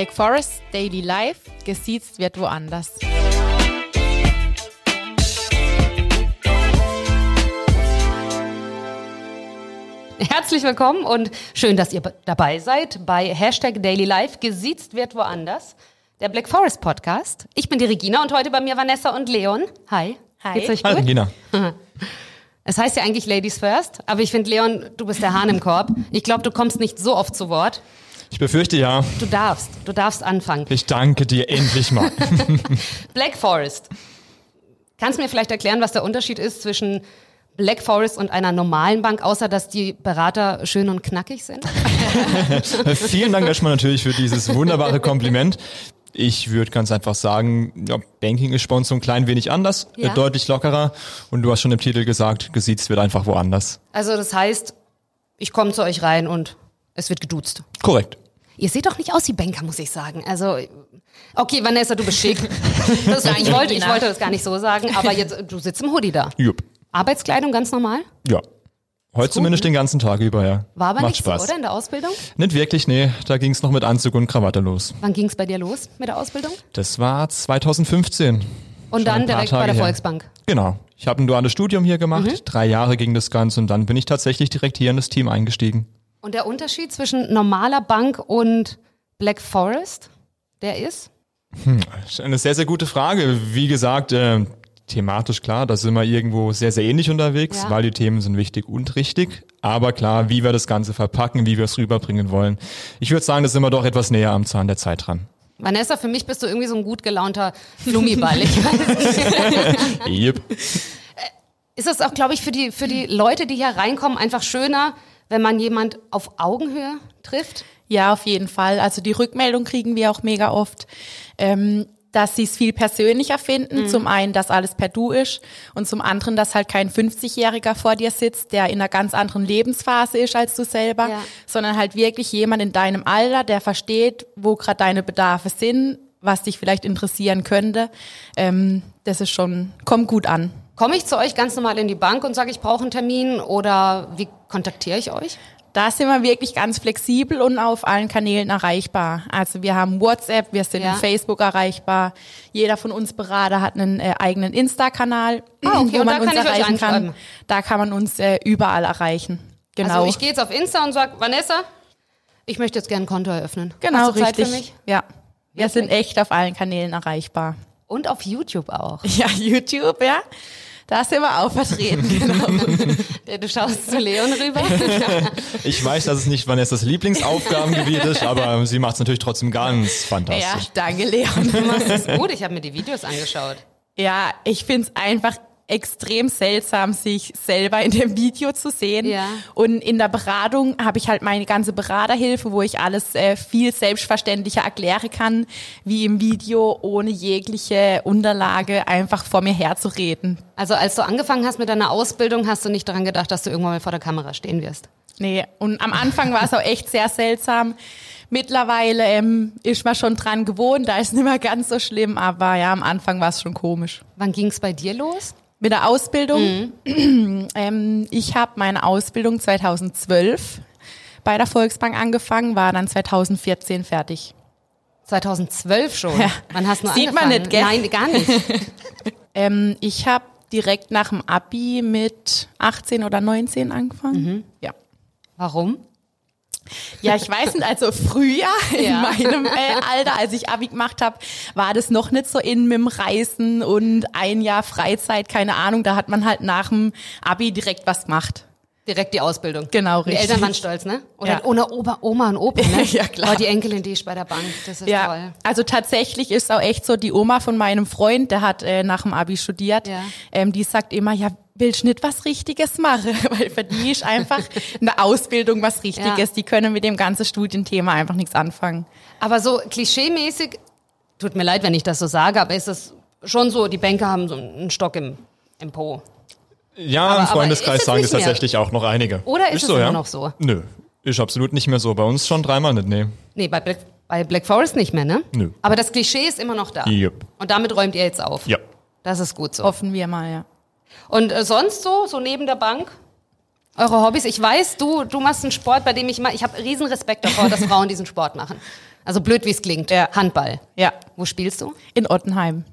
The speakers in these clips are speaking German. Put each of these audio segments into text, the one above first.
Black Forest Daily Life, gesiezt wird woanders. Herzlich willkommen und schön, dass ihr dabei seid bei Hashtag Daily Life. Gesiezt wird woanders. Der Black Forest Podcast. Ich bin die Regina und heute bei mir Vanessa und Leon. Hi. Hi. Geht's euch Hi, gut? Regina. Es heißt ja eigentlich Ladies First, aber ich finde, Leon, du bist der Hahn im Korb. Ich glaube, du kommst nicht so oft zu Wort. Ich befürchte ja. Du darfst, du darfst anfangen. Ich danke dir endlich mal. Black Forest. Kannst du mir vielleicht erklären, was der Unterschied ist zwischen Black Forest und einer normalen Bank, außer dass die Berater schön und knackig sind? Vielen Dank erstmal natürlich für dieses wunderbare Kompliment. Ich würde ganz einfach sagen, ja, Banking ist bei uns so ein klein wenig anders, Ja. äh, deutlich lockerer. Und du hast schon im Titel gesagt, gesiezt wird einfach woanders. Also das heißt, ich komme zu euch rein und es wird geduzt. Korrekt. Ihr seht doch nicht aus wie Banker, muss ich sagen. Also, okay, Vanessa, du bist schick. Das, ich, wollte, ich wollte das gar nicht so sagen, aber jetzt, du sitzt im Hoodie da. Jupp. Arbeitskleidung ganz normal? Ja. Heute zumindest den ganzen Tag über, ja. War aber Macht nicht so, Spaß. oder, in der Ausbildung? Nicht wirklich, nee. Da ging es noch mit Anzug und Krawatte los. Wann ging es bei dir los mit der Ausbildung? Das war 2015. Und Schon dann direkt bei Tage der her. Volksbank. Genau. Ich habe ein duales Studium hier gemacht. Mhm. Drei Jahre ging das Ganze und dann bin ich tatsächlich direkt hier in das Team eingestiegen. Und der Unterschied zwischen normaler Bank und Black Forest, der ist? Das ist Eine sehr, sehr gute Frage. Wie gesagt, äh, thematisch klar, da sind wir irgendwo sehr, sehr ähnlich unterwegs, Ja. weil die Themen sind wichtig und richtig. Aber klar, wie wir das Ganze verpacken, wie wir es rüberbringen wollen. Ich würde sagen, da sind wir doch etwas näher am Zahn der Zeit dran. Vanessa, für mich bist du irgendwie so ein gut gelaunter Flummiball. Ich weiß. Yep. Ist es auch, glaube ich, für die, für die Leute, die hier reinkommen, einfach schöner, wenn man jemand auf Augenhöhe trifft? Ja, auf jeden Fall. Also die Rückmeldung kriegen wir auch mega oft, ähm, dass sie es viel persönlicher finden. Zum einen, dass alles per Du ist und zum anderen, dass halt kein 50-Jähriger vor dir sitzt, der in einer ganz anderen Lebensphase ist als du selber, Ja. sondern halt wirklich jemand in deinem Alter, der versteht, wo gerade deine Bedarfe sind, was dich vielleicht interessieren könnte. Ähm, das ist schon, kommt gut an. Komme ich zu euch ganz normal in die Bank und sage, ich brauche einen Termin oder wie kontaktiere ich euch? Da sind wir wirklich ganz flexibel und auf allen Kanälen erreichbar. Also wir haben WhatsApp, wir sind Ja. Facebook erreichbar. Jeder von uns Berater hat einen äh, eigenen Insta-Kanal, Ah, okay, wo und man uns erreichen kann. Da kann man uns äh, überall erreichen. Genau. Also ich gehe jetzt auf Insta und sage, Vanessa, ich möchte jetzt gerne ein Konto eröffnen. genau Hast du Zeit richtig. für mich? Ja. Wir sind echt auf allen Kanälen erreichbar. Und auf YouTube auch. Ja, YouTube, ja. Da sind wir auch vertreten, genau. Du schaust zu Leon rüber. Ich weiß, dass es nicht Vanessas Lieblingsaufgabengebiet ist, aber sie macht es natürlich trotzdem ganz ja, fantastisch. danke, Leon. Du machst es gut, ich habe mir die Videos angeschaut. Ja, ich find's einfach extrem seltsam, sich selber in dem Video zu sehen. Ja. Und in der Beratung habe ich halt meine ganze Beraterhilfe, wo ich alles äh, viel selbstverständlicher erklären kann, wie im Video, ohne jegliche Unterlage einfach vor mir herzureden. Also als du angefangen hast mit deiner Ausbildung, hast du nicht daran gedacht, dass du irgendwann mal vor der Kamera stehen wirst. Nee, und am Anfang war es auch echt sehr seltsam. Mittlerweile ähm, ist man schon dran gewohnt, da ist nicht mehr ganz so schlimm, aber ja, am Anfang war es schon komisch. Wann ging es bei dir los? Mit der Ausbildung. ähm, ich habe meine Ausbildung 2012 bei der Volksbank angefangen, war dann 2014 fertig. 2012 schon. Ja. Wann hast du Sieht man angefangen? nicht, gell? Nein, gar nicht. Ähm, ich habe direkt nach dem Abi mit 18 oder 19 angefangen. Ja. Warum? Ja, ich weiß nicht, also früher in Ja. meinem äh, Alter, als ich Abi gemacht habe, war das noch nicht so in mit dem Reisen und ein Jahr Freizeit, keine Ahnung, da hat man halt nach dem Abi direkt was gemacht. Direkt die Ausbildung. Genau, Die richtig. Eltern waren stolz, ne? Oder Ja. ohne Opa, Oma und Opa, ne? Ja, klar. Oh, die Enkelin, die ist bei der Bank. Das ist Ja, toll. also tatsächlich ist auch echt so, die Oma von meinem Freund, der hat äh, nach dem Abi studiert, Ja. ähm, die sagt immer, ja, willst nicht was Richtiges machen, weil für die ist einfach eine Ausbildung was Richtiges. Ja. Die können mit dem ganzen Studienthema einfach nichts anfangen. Aber so klischeemäßig, tut mir leid, wenn ich das so sage, aber ist es schon so, die Banker haben so einen Stock im, im Po. Ja, Aber- im Freundeskreis ist es sagen das tatsächlich auch noch einige. Oder ist es so, immer ja? noch so? Nö, ist absolut nicht mehr so. Bei uns schon dreimal nicht, nee. Nee, bei Black, bei Black Forest nicht mehr, ne? Nö. Aber das Klischee ist immer noch da. Jupp. Und damit räumt ihr jetzt auf. Ja. Das ist gut so. Hoffen wir mal, ja. Und äh, sonst so, so neben der Bank? Eure Hobbys? Ich weiß, du, du machst einen Sport, bei dem ich mal, ich habe riesen Respekt davor, dass Frauen diesen Sport machen. Also blöd, wie es klingt. Ja. Handball. Ja, Wo spielst du? in Ottenheim.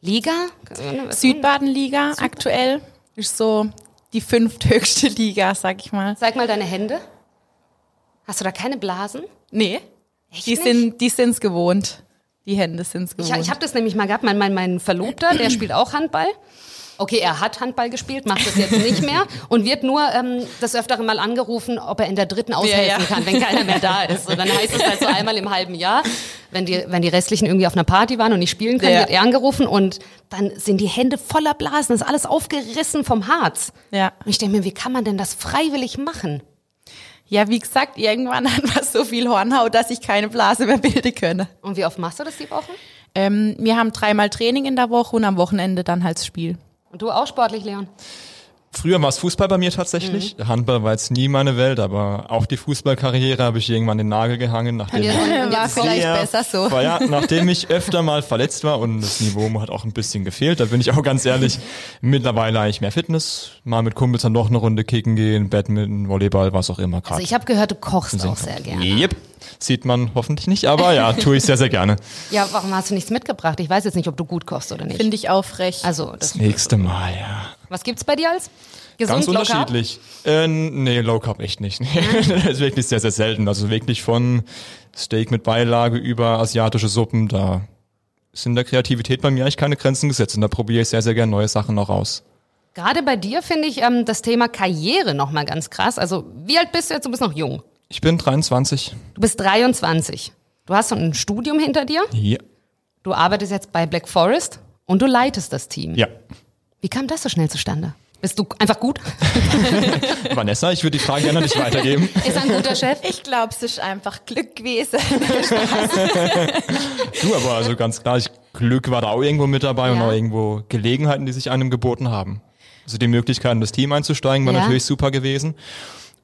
Liga? Südbadenliga aktuell ist so die fünfthöchste Liga, sag ich mal. Zeig mal deine Hände. Hast du da keine Blasen? Nee, Echt die nicht? sind die sind's gewohnt. Die Hände sind's Ich, gewohnt. ich habe das nämlich mal gehabt. Mein, mein, mein Verlobter, der spielt auch Handball. Okay, er hat Handball gespielt, macht das jetzt nicht mehr und wird nur ähm, das öftere Mal angerufen, ob er in der dritten aushelfen ja. kann, wenn keiner mehr da ist. Und dann heißt es halt so einmal im halben Jahr, wenn die, wenn die restlichen irgendwie auf einer Party waren und nicht spielen können, Ja. wird er angerufen und dann sind die Hände voller Blasen, ist alles aufgerissen vom Harz. ja. Und ich denke mir, wie kann man denn das freiwillig machen? ja, wie gesagt, irgendwann hat man so viel Hornhaut, dass ich keine Blase mehr bilden könne. Und wie oft machst du das die Woche? Ähm, wir haben dreimal Training in der Woche und am Wochenende dann halt das Spiel. Und du auch sportlich, Leon? Früher war es Fußball bei mir tatsächlich. Mhm. Handball war jetzt nie meine Welt, aber auch die Fußballkarriere habe ich irgendwann den Nagel gehangen, nachdem Ja, War vielleicht sehr- besser so. War, ja, nachdem ich öfter mal verletzt war und das Niveau hat auch ein bisschen gefehlt, da bin ich auch ganz ehrlich, mittlerweile eigentlich mehr Fitness, mal mit Kumpels dann noch eine Runde kicken gehen, Badminton, Volleyball, was auch immer gerade. Also ich habe gehört, du kochst auch sehr gerne. Yep. Sieht man hoffentlich nicht, aber ja, tue ich sehr, sehr gerne. Ja, warum hast du nichts mitgebracht? Ich weiß jetzt nicht, ob du gut kochst oder nicht. Finde ich auch frech. Also, das, Das nächste Mal, ja. was gibt's bei dir als? Gesund, Ganz unterschiedlich. Äh, nee, Low Carb echt nicht. das ist wirklich sehr, sehr selten. Also wirklich von Steak mit Beilage über asiatische Suppen, da sind der Kreativität bei mir eigentlich keine Grenzen gesetzt und da probiere ich sehr, sehr gerne neue Sachen noch aus. Gerade bei dir finde ich ähm, das Thema Karriere nochmal ganz krass. Also, wie alt bist du jetzt? Du bist noch jung. Ich bin 23. Du bist 23. Du hast ein Studium hinter dir. Ja. Du arbeitest jetzt bei Black Forest und du leitest das Team. Ja. Wie kam das so schnell zustande? Bist du einfach gut? Vanessa, ich würde die Frage gerne an dich weitergeben. Ist ein guter Chef? ich glaube, es ist einfach Glück gewesen. Du aber also ganz klar, ich, Glück war da auch irgendwo mit dabei und Ja. auch irgendwo Gelegenheiten, die sich einem geboten haben. Also die Möglichkeit, in das Team einzusteigen, war Ja. natürlich super gewesen.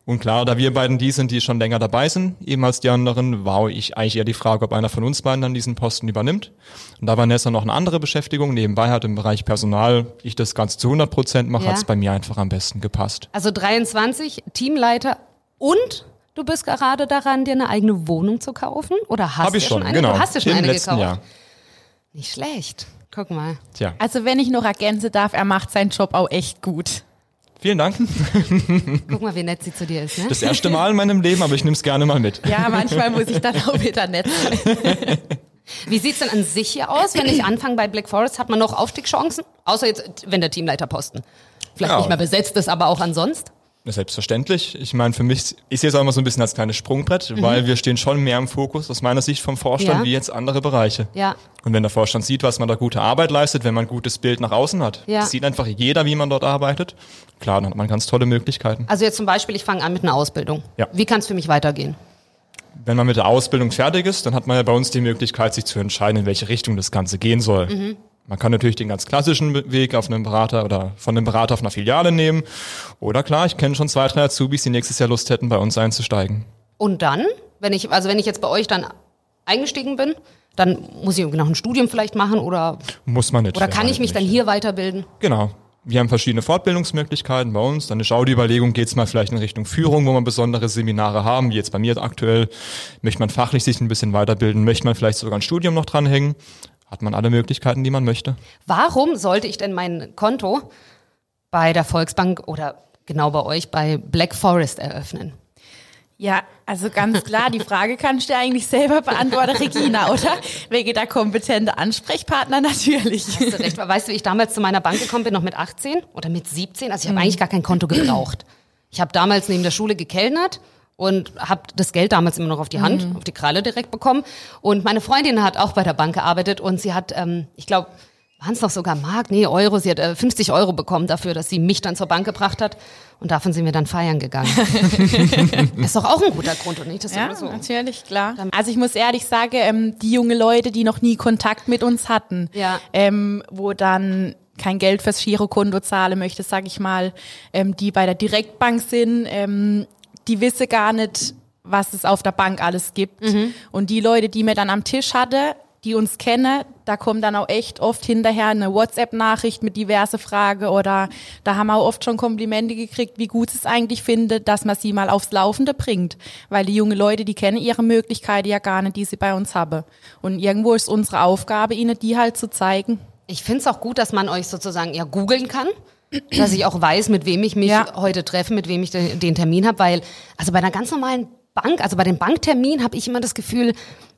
Und klar, da wir beiden die sind, die schon länger dabei sind, eben als die anderen, war ich eigentlich eher die Frage, ob einer von uns beiden dann diesen Posten übernimmt. Und da Vanessa noch eine andere Beschäftigung nebenbei hat im Bereich Personal, ich das Ganze zu 100 Prozent mache, Ja. hat es bei mir einfach am besten gepasst. Also 23, Teamleiter und du bist gerade daran, dir eine eigene Wohnung zu kaufen? Oder hast Habe ich du schon, schon eine? genau. Du hast dir schon Im eine letzten gekauft. Jahr. Nicht schlecht. Guck mal. Tja, Also wenn ich noch ergänzen darf, er macht seinen Job auch echt gut. Vielen Dank. Guck mal, wie nett sie zu dir ist, ne? Das erste Mal in meinem Leben, aber ich nehme es gerne mal mit. Ja, manchmal muss ich dann auch wieder nett sein. Wie sieht's denn an sich hier aus? Wenn ich anfange bei Black Forest, hat man noch Aufstiegschancen? Außer jetzt, wenn der Teamleiterposten vielleicht Ja. nicht mehr besetzt ist, aber auch ansonsten? Selbstverständlich. Ich meine, für mich, ich sehe es auch immer so ein bisschen als kleines Sprungbrett, weil wir stehen schon mehr im Fokus aus meiner Sicht vom Vorstand Ja. wie jetzt andere Bereiche. Ja. Und wenn der Vorstand sieht, was man da gute Arbeit leistet, wenn man ein gutes Bild nach außen hat, Ja. sieht einfach jeder, wie man dort arbeitet. Klar, dann hat man ganz tolle Möglichkeiten. Also jetzt zum Beispiel, ich fange an mit einer Ausbildung. Ja. Wie kann es für mich weitergehen? Wenn man mit der Ausbildung fertig ist, dann hat man ja bei uns die Möglichkeit, sich zu entscheiden, in welche Richtung das Ganze gehen soll. Mhm. Man kann natürlich den ganz klassischen Weg auf einen Berater oder von einem Berater auf einer Filiale nehmen. Oder klar, ich kenne schon zwei, drei Azubis, die nächstes Jahr Lust hätten, bei uns einzusteigen. Und dann, wenn ich, also wenn ich jetzt bei euch dann eingestiegen bin, dann muss ich noch ein Studium vielleicht machen oder, Muss man nicht. oder kann ich mich dann hier weiterbilden? Genau. Wir haben verschiedene Fortbildungsmöglichkeiten bei uns. Dann ist auch die Überlegung, geht es mal vielleicht in Richtung Führung, wo man besondere Seminare haben, wie jetzt bei mir aktuell. Möchte man fachlich sich ein bisschen weiterbilden? Möchte man vielleicht sogar ein Studium noch dranhängen? Hat man alle Möglichkeiten, die man möchte. Warum sollte ich denn mein Konto bei der Volksbank oder genau bei euch bei Black Forest eröffnen? Ja, also ganz klar, die Frage kannst du eigentlich selber beantworten, Regina, oder? Wegen der kompetente Ansprechpartner natürlich. Hast du recht. Weißt du, wie ich damals zu meiner Bank gekommen bin, noch mit 18 oder mit 17? Also ich habe eigentlich gar kein Konto gebraucht. Ich habe damals neben der Schule gekellnert und habe das Geld damals immer noch auf die Hand, auf die Kralle direkt bekommen. Und meine Freundin hat auch bei der Bank gearbeitet und sie hat, ähm, ich glaube, waren es noch sogar Mark? Nee, Euro. Sie hat äh, 50 Euro bekommen dafür, dass sie mich dann zur Bank gebracht hat. Und davon sind wir dann feiern gegangen. ist doch auch ein guter Grund, und nicht? Das Ja, so. natürlich, klar. Also ich muss ehrlich sagen, ähm, die junge Leute, die noch nie Kontakt mit uns hatten, Ja. ähm, wo dann kein Geld fürs Girokonto zahlen möchte, sage ich mal, ähm, die bei der Direktbank sind, ähm, die wissen gar nicht, was es auf der Bank alles gibt. Und die Leute, die mir dann am Tisch hatte, die uns kennen, da kommt dann auch echt oft hinterher eine WhatsApp-Nachricht mit diverse Fragen oder da haben wir auch oft schon Komplimente gekriegt, wie gut es eigentlich findet, dass man sie mal aufs Laufende bringt. Weil die jungen Leute, die kennen ihre Möglichkeiten ja gar nicht, die sie bei uns haben. Und irgendwo ist unsere Aufgabe, ihnen die halt zu zeigen. Ich finde es auch gut, dass man euch sozusagen ja googeln kann. Dass ich auch weiß, mit wem ich mich Ja. heute treffe, mit wem ich den, den Termin habe, weil, also bei einer ganz normalen Bank, also bei dem Banktermin habe ich immer das Gefühl,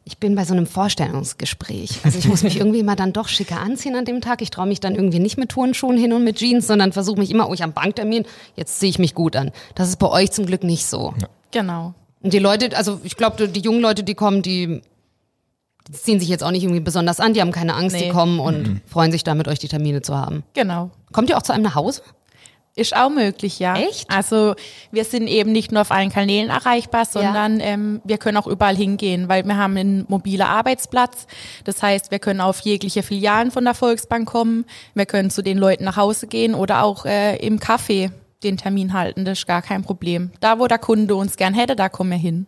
ich bin bei so einem Vorstellungsgespräch. Also ich muss mich irgendwie immer dann doch schicker anziehen an dem Tag. Ich traue mich dann irgendwie nicht mit Turnschuhen hin und mit Jeans, sondern versuche mich immer, oh, ich am Banktermin, jetzt ziehe ich mich gut an. Das ist bei euch zum Glück nicht so. Genau. Und die Leute, also ich glaube, die jungen Leute, die kommen, die, die ziehen sich jetzt auch nicht irgendwie besonders an, die haben keine Angst, die Nee. kommen und freuen sich da mit euch die Termine zu haben. Genau. Kommt ihr auch zu einem nach Hause? Ist auch möglich, ja. Echt? Also wir sind eben nicht nur auf allen Kanälen erreichbar, sondern ähm, wir können auch überall hingehen, weil wir haben einen mobilen Arbeitsplatz. Das heißt, wir können auf jegliche Filialen von der Volksbank kommen. Wir können zu den Leuten nach Hause gehen oder auch äh, im Café den Termin halten. Das ist gar kein Problem. Da, wo der Kunde uns gern hätte, da kommen wir hin.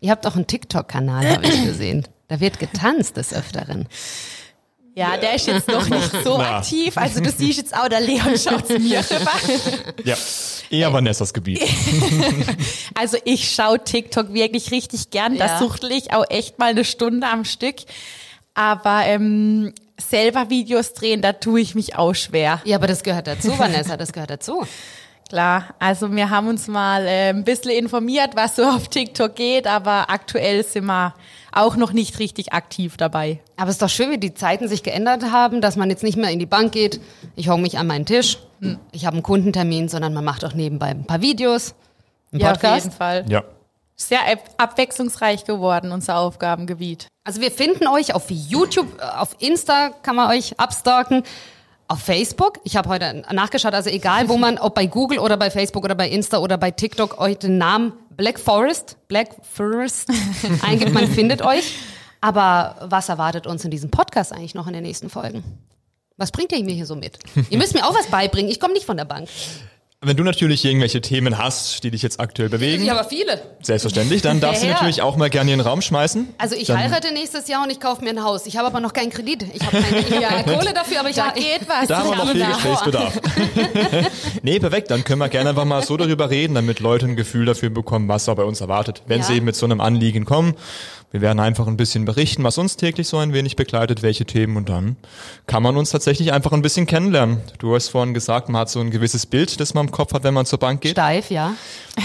Ihr habt auch einen TikTok-Kanal, habe ich gesehen. Da wird getanzt des Öfteren. Ja, der ist jetzt noch nicht so Na. aktiv. Also du siehst jetzt auch, der Leon schaut zu mir rüber. Ja, eher Vanessas Gebiet. Also ich schaue TikTok wirklich richtig gern. Ja. Das suchtel ich auch echt mal eine Stunde am Stück. Aber ähm, selber Videos drehen, da tue ich mich auch schwer. Ja, aber das gehört dazu, Vanessa, das gehört dazu. Klar, also wir haben uns mal äh, ein bisschen informiert, was so auf TikTok geht, aber aktuell sind wir auch noch nicht richtig aktiv dabei. Aber es ist doch schön, wie die Zeiten sich geändert haben, dass man jetzt nicht mehr in die Bank geht, ich hau mich an meinen Tisch, ich habe einen Kundentermin, sondern man macht auch nebenbei ein paar Videos, einen Ja, auf Podcast. jeden Fall. Ja. Sehr ab- abwechslungsreich geworden, unser Aufgabengebiet. Also wir finden euch auf YouTube, äh, auf Insta kann man euch abstalken, auf Facebook. Ich habe heute nachgeschaut, also egal wo man, ob bei Google oder bei Facebook oder bei Insta oder bei TikTok euch den Namen Black Forest, Black Forest eingibt, man findet euch. Aber was erwartet uns in diesem Podcast eigentlich noch in den nächsten Folgen? Was bringt ihr mir hier so mit? Ihr müsst mir auch was beibringen. Ich komme nicht von der Bank. Wenn du natürlich irgendwelche Themen hast, die dich jetzt aktuell bewegen, Ich aber viele. selbstverständlich, dann darfst du Ja, ja. natürlich auch mal gerne in den Raum schmeißen. Also ich Dann- heirate nächstes Jahr und ich kaufe mir ein Haus. Ich habe aber noch keinen Kredit. Ich habe keine, keine Kohle dafür, aber ich Da habe geht was. Da haben wir noch viel Ja. Gesprächsbedarf. nee, perfekt. Dann können wir gerne einfach mal so darüber reden, damit Leute ein Gefühl dafür bekommen, was da bei uns erwartet. Wenn Ja. sie eben mit so einem Anliegen kommen. Wir werden einfach ein bisschen berichten, was uns täglich so ein wenig begleitet, welche Themen und dann kann man uns tatsächlich einfach ein bisschen kennenlernen. Du hast vorhin gesagt, man hat so ein gewisses Bild, das man im Kopf hat, wenn man zur Bank geht. Steif, ja.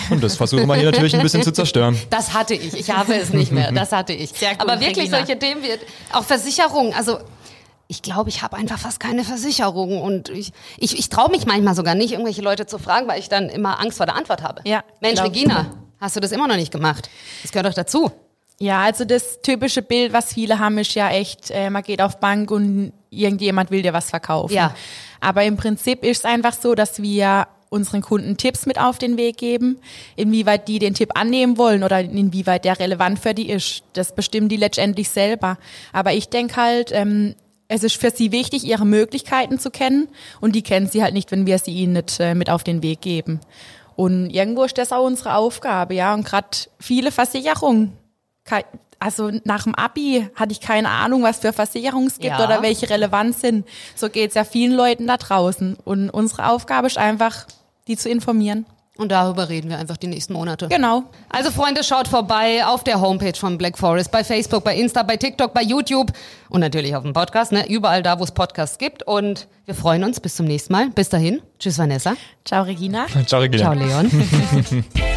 Und das versuchen wir hier natürlich ein bisschen zu zerstören. Das hatte ich. Ich habe es nicht mehr. Das hatte ich. Sehr gut, Aber wirklich Regina. solche Themen wie auch Versicherung. Also ich glaube, ich habe einfach fast keine Versicherung und ich, ich, ich traue mich manchmal sogar nicht, irgendwelche Leute zu fragen, weil ich dann immer Angst vor der Antwort habe. Ja, Mensch, glaub- Regina, hast du das immer noch nicht gemacht? Das gehört doch dazu. Ja, also das typische Bild, was viele haben, ist ja echt, äh, man geht auf Bank und irgendjemand will dir was verkaufen. Ja. Aber im Prinzip ist es einfach so, dass wir unseren Kunden Tipps mit auf den Weg geben. Inwieweit die den Tipp annehmen wollen oder inwieweit der relevant für die ist, das bestimmen die letztendlich selber. Aber ich denke halt, ähm, es ist für sie wichtig, ihre Möglichkeiten zu kennen und die kennen sie halt nicht, wenn wir sie ihnen nicht äh, mit auf den Weg geben. Und irgendwo ist das auch unsere Aufgabe, ja. Und gerade viele Versicherungen also nach dem Abi hatte ich keine Ahnung, was für Versicherungen es gibt Ja. oder welche relevant sind. So geht's ja vielen Leuten da draußen. Und unsere Aufgabe ist einfach, die zu informieren. Und darüber reden wir einfach die nächsten Monate. Genau. Also Freunde, schaut vorbei auf der Homepage von Black Forest, bei Facebook, bei Insta, bei TikTok, bei YouTube und natürlich auf dem Podcast, ne? überall da, wo es Podcasts gibt. Und wir freuen uns. Bis zum nächsten Mal. Bis dahin. Tschüss, Vanessa. Ciao, Regina. Ciao, Regina. Ciao, Leon.